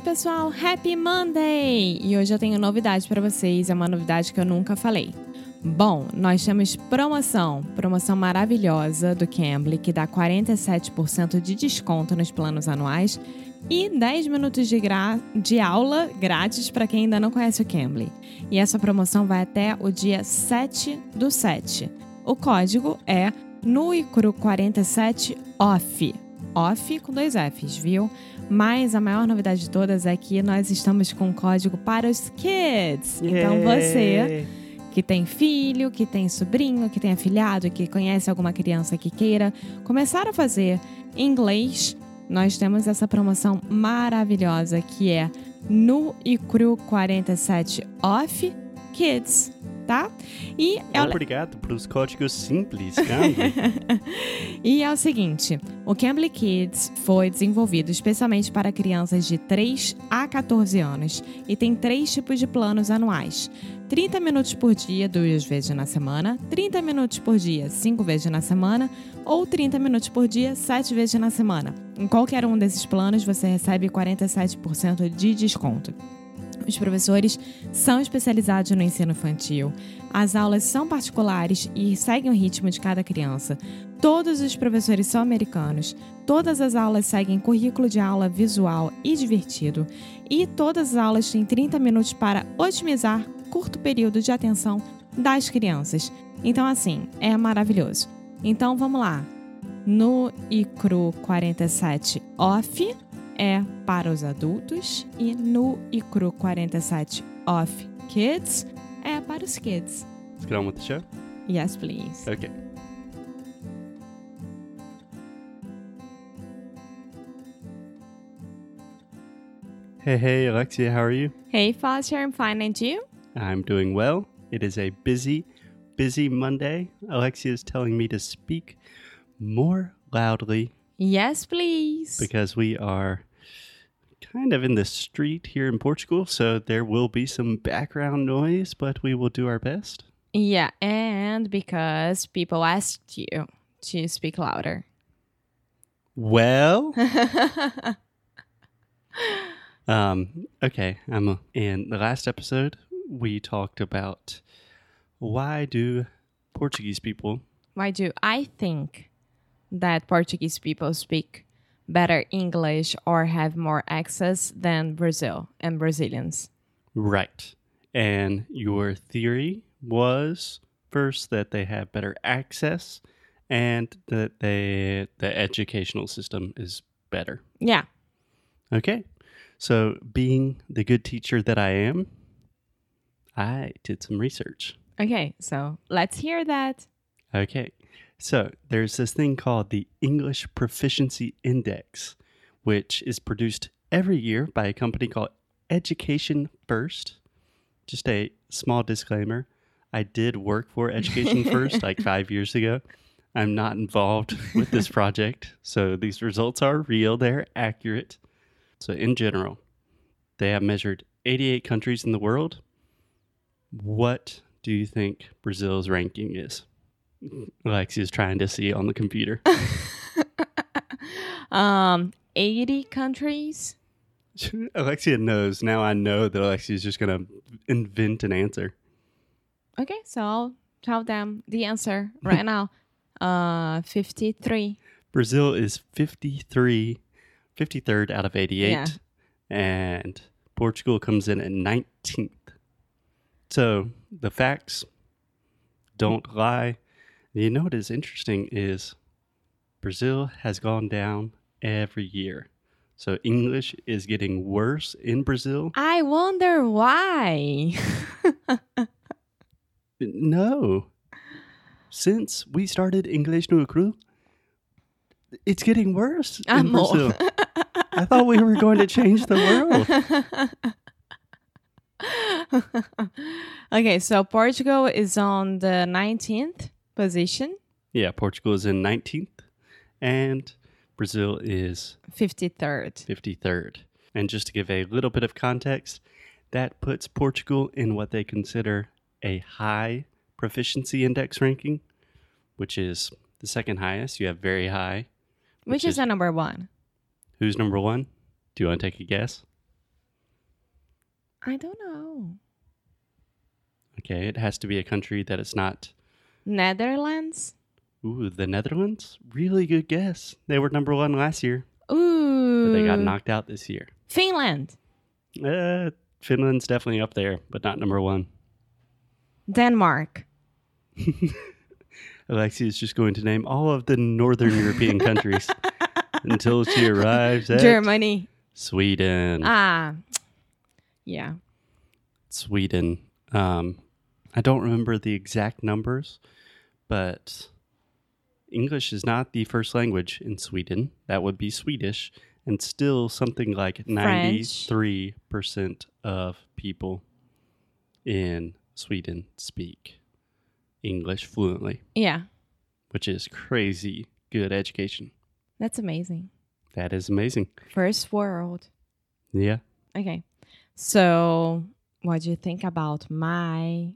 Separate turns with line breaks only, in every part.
Oi, pessoal, Happy Monday! E hoje eu tenho novidade para vocês, é uma novidade que eu nunca falei. Bom, nós temos promoção, promoção maravilhosa do Cambly que dá 47% de desconto nos planos anuais e 10 minutos de, de aula grátis para quem ainda não conhece o Cambly. E essa promoção vai até o dia 7 do 7. O código é NUICRU47OFF. Off com dois Fs, viu? Mas a maior novidade de todas é que nós estamos com um código para os kids. Então você que tem filho, que tem sobrinho, que tem afilhado, que conhece alguma criança que queira começar a fazer inglês, nós temos essa promoção maravilhosa que é no e cru 47 off kids tá?
E é Obrigado pelos códigos simples, Cambly.
e é o seguinte, o Cambly Kids foi desenvolvido especialmente para crianças de 3 a 14 anos e tem três tipos de planos anuais. 30 minutos por dia, duas vezes na semana, 30 minutos por dia, cinco vezes na semana, ou 30 minutos por dia, sete vezes na semana. Em qualquer um desses planos, você recebe 47% de desconto. Os professores são especializados no ensino infantil. As aulas são particulares e seguem o ritmo de cada criança. Todos os professores são americanos. Todas as aulas seguem currículo de aula visual e divertido. E todas as aulas têm 30 minutos para otimizar curto período de atenção das crianças. Então, assim, é maravilhoso. Então, vamos lá. No ICRU 47 Off é para os adultos e no e cru 47 off kids é para os kids.
Let's get on with the show.
Yes, please.
Okay. Hey, hey, Alexia, how are you?
Hey, Foster, I'm fine, and you?
I'm doing well. It is a busy, busy Monday. Alexia is telling me to speak more loudly.
Yes, please.
Because we are kind of in the street here in Portugal, so there will be some background noise, but we will do our best.
Yeah, and because people asked you to speak louder.
Well, um, okay. I'm in the last episode we talked about why do Portuguese people
why do I think that Portuguese people speak better English or have more access than Brazil and Brazilians.
Right. And your theory was first that they have better access and that they the educational system is better.
Yeah.
Okay. So, being the good teacher that I am, I did some research.
Okay, so let's hear that.
Okay. So there's this thing called the English Proficiency Index, which is produced every year by a company called Education First. Just a small disclaimer I did work for Education First like five years ago. I'm not involved with this project, so these results are real, they're accurate. So, in general, they have measured 88 countries in the world. What do you think Brazil's ranking is? Alexia's trying to see on the computer.
um, 80 countries.
Alexia knows. Now I know that Alexia's just going to invent an answer.
Okay, so I'll tell them the answer right now. Uh, 53.
Brazil is 53, 53rd out of 88.
Yeah.
And Portugal comes in at 19th. So the facts don't lie. You know what is interesting is Brazil has gone down every year. So English is getting worse in Brazil.
I wonder why.
No. Since we started English no Cru, it's getting worse in. Brazil. I thought we were going to change the world.
okay, so Portugal is on the 19th position,
Yeah, Portugal is in 19th and Brazil is
53rd.
53rd. And just to give a little bit of context, that puts Portugal in what they consider a high proficiency index ranking, which is the second highest. You have very high.
Which, is, the number one?
Who's number one? Do you want to take a guess?
I don't know.
Okay, it has to be a country that is not.
Netherlands?
Ooh, the Netherlands? Really good guess. They were number one last year,
Ooh.
but they got knocked out this year.
Finland?
Uh, Finland's definitely up there, but not number one.
Denmark?
Alexia is just going to name all of the Northern European countries until she arrives at
Germany?
Sweden.
Ah. Yeah.
Sweden. Um, I don't remember the exact numbers, but English is not the first language in Sweden. That would be Swedish, and still something like ninety-three percent of people in Sweden speak English fluently,
Yeah.
which is crazy good education.
That's amazing.
That is amazing.
First world.
Yeah.
Okay. So, what do you think about my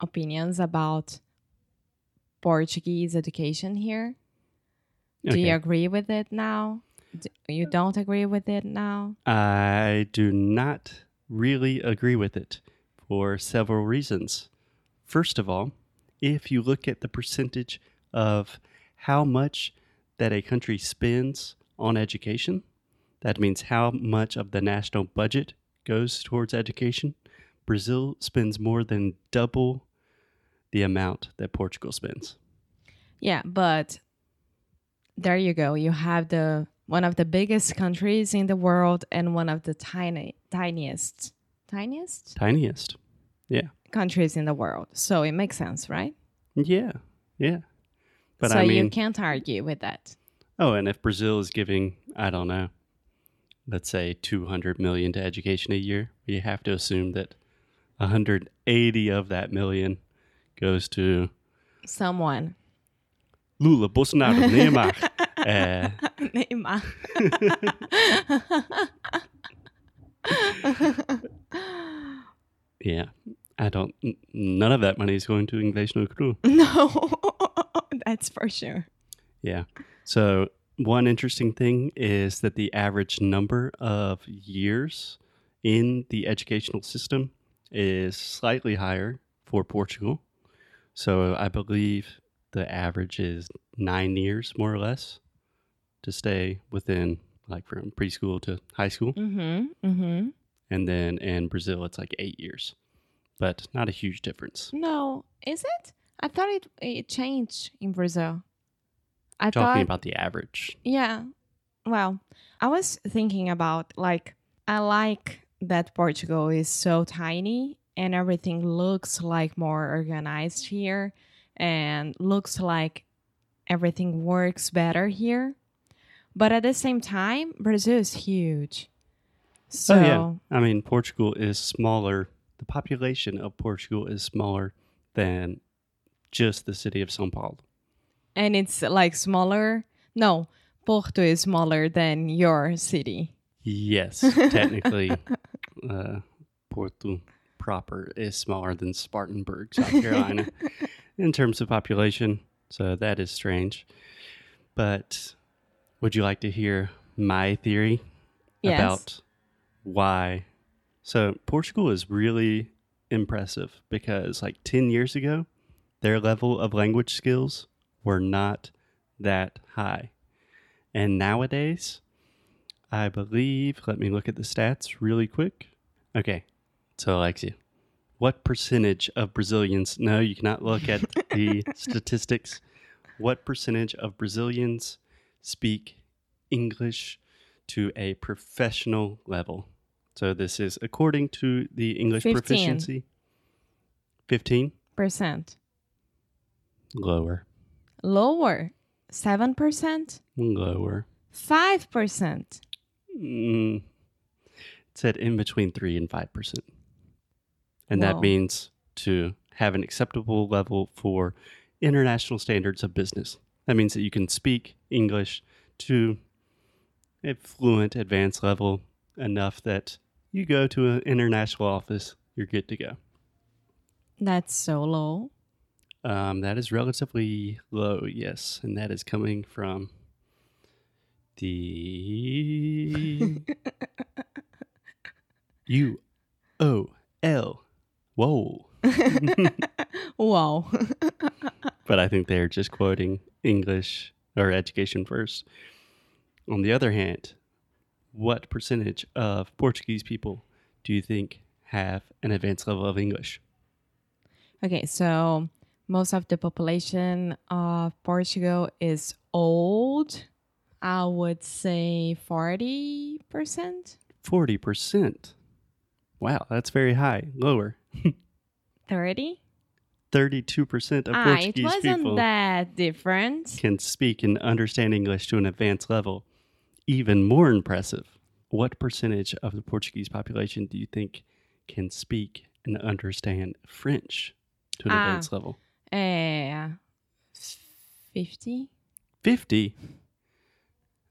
opinions about Portuguese education here? Do you agree with it now? D- you don't agree with it now?
I do not really agree with it for several reasons. First of all, if you look at the percentage of how much that a country spends on education, that means how much of the national budget goes towards education. Brazil spends more than double the amount that Portugal spends.
Yeah, but there you go. You have the one of the biggest countries in the world and one of the tiny tiniest tiniest
Tiniest. Yeah.
countries in the world. So it makes sense, right?
Yeah. Yeah. But
so
I mean,
you can't argue with that.
Oh, and if Brazil is giving, I don't know, let's say 200 million to education a year, we have to assume that 180 of that million goes to
Someone.
Lula Bolsonaro Neymar. uh,
Neymar.
yeah, I don't, none of that money is going to English no Cru.
no, that's for sure.
Yeah. So, one interesting thing is that the average number of years in the educational system is slightly higher for Portugal. So, I believe the average is nine years, more or less, to stay within, like from preschool to high school.
Mm-hmm. Mm-hmm.
And then in Brazil, it's like eight years, but not a huge difference.
No, is it? I thought it it changed in Brazil. I
Talking
thought
about the average.
Yeah. Well, I was thinking about like I like that Portugal is so tiny and everything looks like more organized here and looks like everything works better here. But at the same time, Brazil is huge. So
Oh, yeah. I mean, Portugal is smaller. The population of Portugal is smaller than just the city of São Paulo.
and it's like smaller. No, Porto is smaller than your city.
Yes, technically, uh, Porto proper is smaller than Spartanburg, South Carolina, in terms of population. So that is strange. But would you like to hear my theory
Yes.
about why? So Portugal is really impressive because, like 10 years ago, their level of language skills were not that high. And nowadays, I believe, let me look at the stats really quick. Okay, so Alexia, what percentage of Brazilians, no, you cannot look at the statistics. What percentage of Brazilians speak English to a professional level? So this is according to the English
15.
proficiency. 15?
Percent.
Lower.
Lower. 7%.
Lower.
5%.
Mm, it said in between 3 and 5%. And
Whoa.
that means to have an acceptable level for international standards of business. That means that you can speak English to a fluent, advanced level enough that you go to an international office, you're good to go.
That's so low.
Um, that is relatively low, yes, and that is coming from the U O L. Whoa.
wow.
but I think they're just quoting English or education first. On the other hand, what percentage of Portuguese people do you think have an advanced level of English?
okay, so most of the population of Portugal is old. I would say 40%.
40%. Wow, that's very high. Lower.
30?
32% of
Ah, it
Portuguese
wasn't
people
that different.
can speak and understand English to an advanced level. Even more impressive, what percentage of the Portuguese population do you think can speak and understand French to an
Ah.
advanced level?
Eh, 50?
50.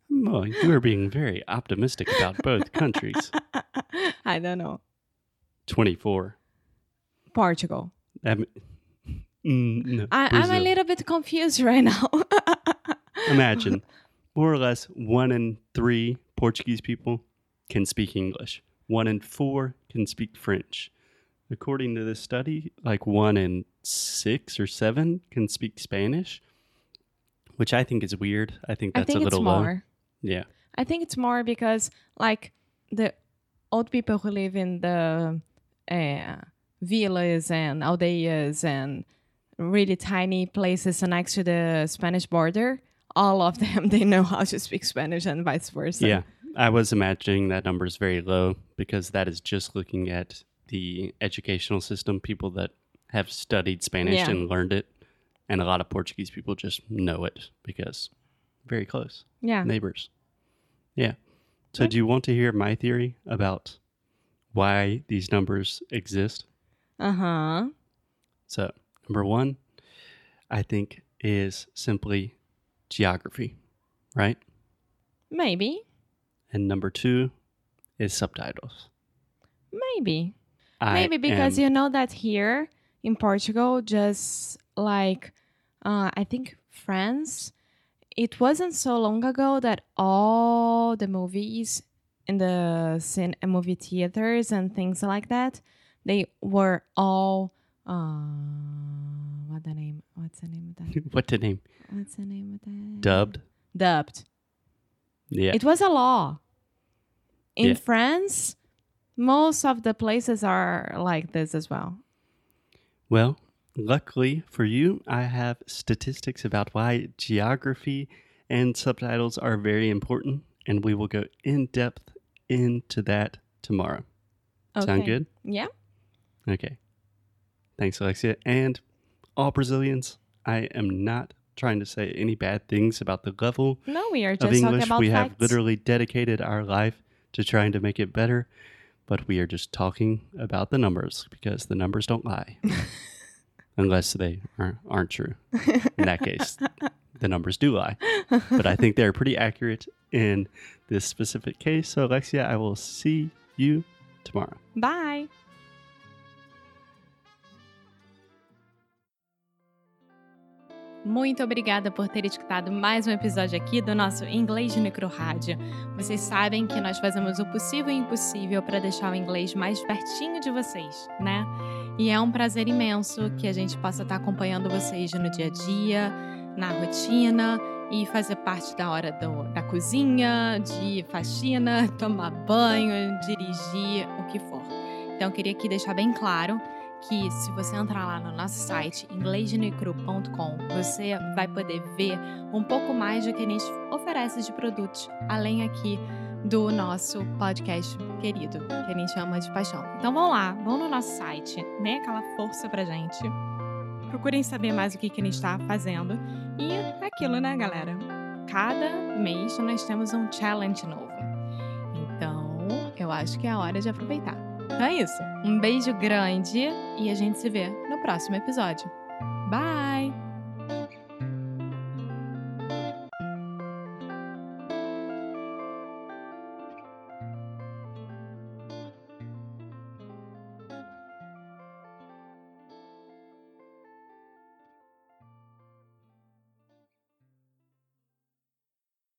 Well, you are being very optimistic about both countries.
I don't know.
24.
Portugal.
That m- Mm, no,
I, I'm a little bit confused right now.
Imagine more or less one in three Portuguese people can speak English, one in four can speak French. According to this study, like one in six or seven can speak Spanish, which I think is weird. I think
I
that's
think
a
it's
little low.
more.
Yeah.
I think it's more because, like, the old people who live in the uh, villas and aldeias and really tiny places next to the Spanish border, all of them they know how to speak Spanish and vice versa.
Yeah. I was imagining that number is very low because that is just looking at the educational system, people that have studied Spanish
Yeah.
and learned it. And a lot of Portuguese people just know it because very close.
yeah.
neighbors. Yeah. So, do you want to hear my theory about why these numbers exist?
Uh huh.
So, number one, I think is simply geography, right?
Maybe.
And number two is subtitles.
Maybe.
I
Maybe because
am-
you know that here in Portugal, just like uh, I think France, it wasn't so long ago that all the movies in the cin- movie theaters and things like that, they were all uh, what the name? What's the name of that?
what to name?
What's the name of that?
Dubbed.
Dubbed.
Yeah.
It was a law. In
Yeah.
France, most of the places are like this as well.
Well, luckily for you, I have statistics about why geography and subtitles are very important, and we will go in depth into that tomorrow. Sound good?
Yeah.
Okay. Thanks, Alexia. And all Brazilians, I am not trying to say any bad things about the level
No, we are
of
just talking
English. We
facts.
have literally dedicated our life to trying to make it better, but we are just talking about the numbers because the numbers don't lie. Unless they are, aren't true. In that case, the numbers do lie. But I think they're pretty accurate in this specific case. So, Alexia, I will see you tomorrow.
Bye. Muito obrigada por ter escutado mais um episódio aqui do nosso Inglês de Micro. Vocês sabem que nós fazemos o possível e impossível para deixar o inglês mais pertinho de vocês, né? E é um prazer imenso que a gente possa estar acompanhando vocês no dia a dia, na rotina e fazer parte da hora do, da cozinha, de faxina, tomar banho, dirigir, o que for. Então, eu queria aqui deixar bem claro que se você entrar lá no nosso site inglêsdenecru.com, você vai poder ver um pouco mais do que a gente oferece de produtos, além aqui do nosso podcast querido, que a gente chama de paixão. Então vão lá, vão no nosso site, dê aquela força pra gente. Procurem saber mais o que, que a gente está fazendo. E é aquilo, né, galera? Cada mês nós temos um challenge novo. Então, eu acho que é a hora de aproveitar. Então é isso. Um beijo grande e a gente se vê no próximo episódio. Bye!